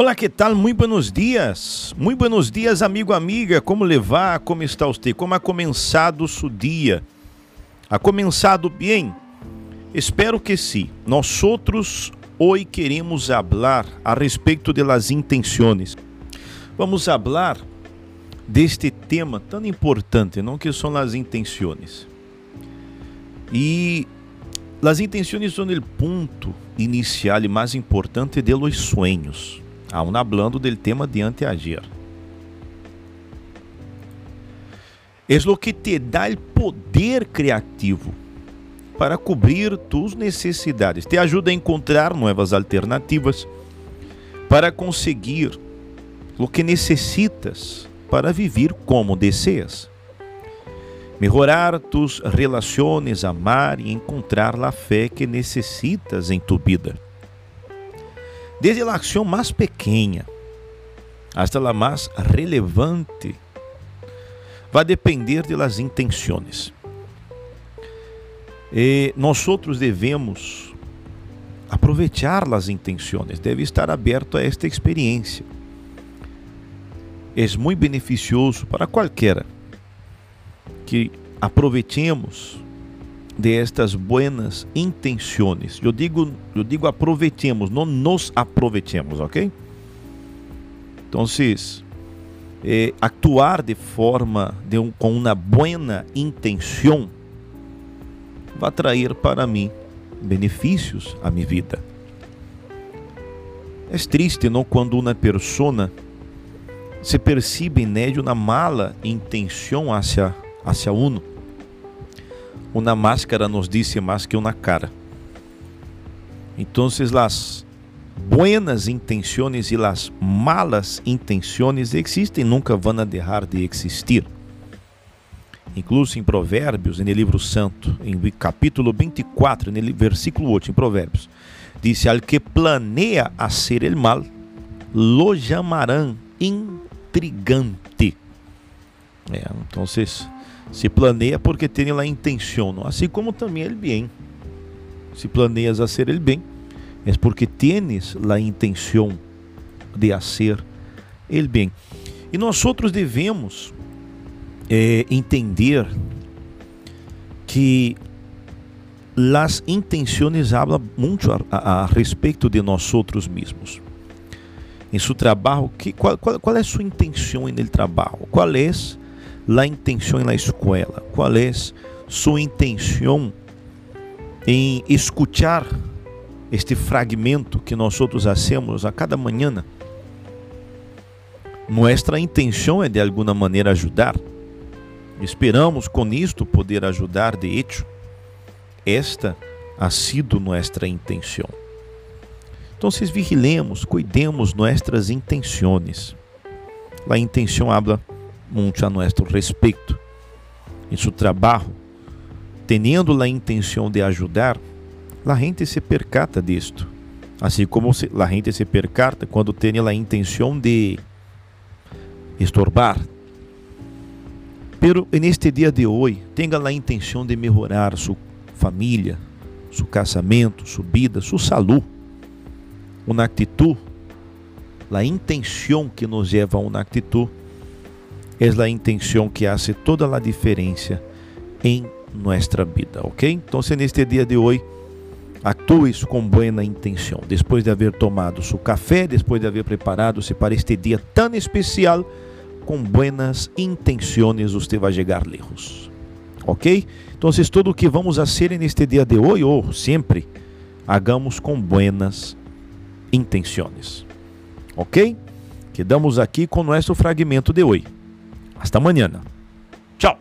Olá, que tal? Muito buenos dias. Muito buenos dias, amigo, amiga. Como levar? Como está você? Como ha começado o dia? Ha começado bem? Espero que sim. Nós outros hoje queremos falar a respeito de las intenções. Vamos falar deste tema tão importante, não que são as intenções. E as intenções são o ponto inicial e mais importante de los sueños aún hablando del tema de anteayer. Es lo que te dá o poder criativo para cobrir tus necessidades, te ajuda a encontrar novas alternativas para conseguir o que necessitas para viver como deseas. Melhorar tus relações, amar e encontrar a fé que necessitas em tu vida desde a ação mais pequena hasta a mais relevante, vai depender de las intenções. E nós outros devemos aproveitar as intenções, deve estar aberto a esta experiência. É muito beneficioso para qualquer que aproveitemos de estas buenas intenções. Eu digo, eu digo aproveitemos, não nos aproveitemos, ok? Então, eh, actuar de forma de um, com uma buena intenção vai trazer para mim benefícios à minha vida. É triste, não, quando uma pessoa se percebe em uma mala intenção hacia hacia uno uma máscara nos disse mais que uma cara. Então, as buenas intenções e as malas intenções existem, nunca vão deixar de existir. Incluso em Provérbios, no livro santo, em capítulo 24, no versículo 8, em Provérbios, disse: Al que planeia ser el mal, lo llamarán intrigante. É, então, se planeia porque tem a intenção, assim como também ele bem. Se planeias a ser ele bem, é porque tienes a intenção de fazer ele bem. E nós outros devemos é, entender que as intenções hablam muito a, a, a, respeito de nós outros mesmos. Em seu trabalho, que, qual, qual, qual é sua intenção no trabalho? Qual é la intenção na escola? Qual é sua intenção em escutar este fragmento que nós outros hacemos a cada manhã? Nossa intenção é de alguma maneira ajudar. Esperamos com isto poder ajudar de hecho. Esta ha sido nossa intenção. Então, vigilemos, cuidemos nossas intenções. A intenção habla mucho a nuestro respeito. Seu trabalho, tendo a intenção de ajudar, a gente se percata disto. Assim como a gente se percata quando tem a intenção de estorbar. Pero neste dia de hoje, tenha a intenção de melhorar sua família, seu casamento, sua vida, sua saúde. Uma atitude, a intenção que nos leva a uma atitude é a intenção que hace toda a diferença em nossa vida, ok? Então, se neste dia de hoje actues com boa intenção, depois de haver tomado seu café, depois de haver preparado-se para este dia tão especial, com buenas intenções você vai chegar lejos, ok? Então, tudo o que vamos fazer neste dia de hoje, ou sempre, hagamos com buenas intenções, ok? Quedamos aqui com nosso fragmento de hoje. Hasta mañana. Chao.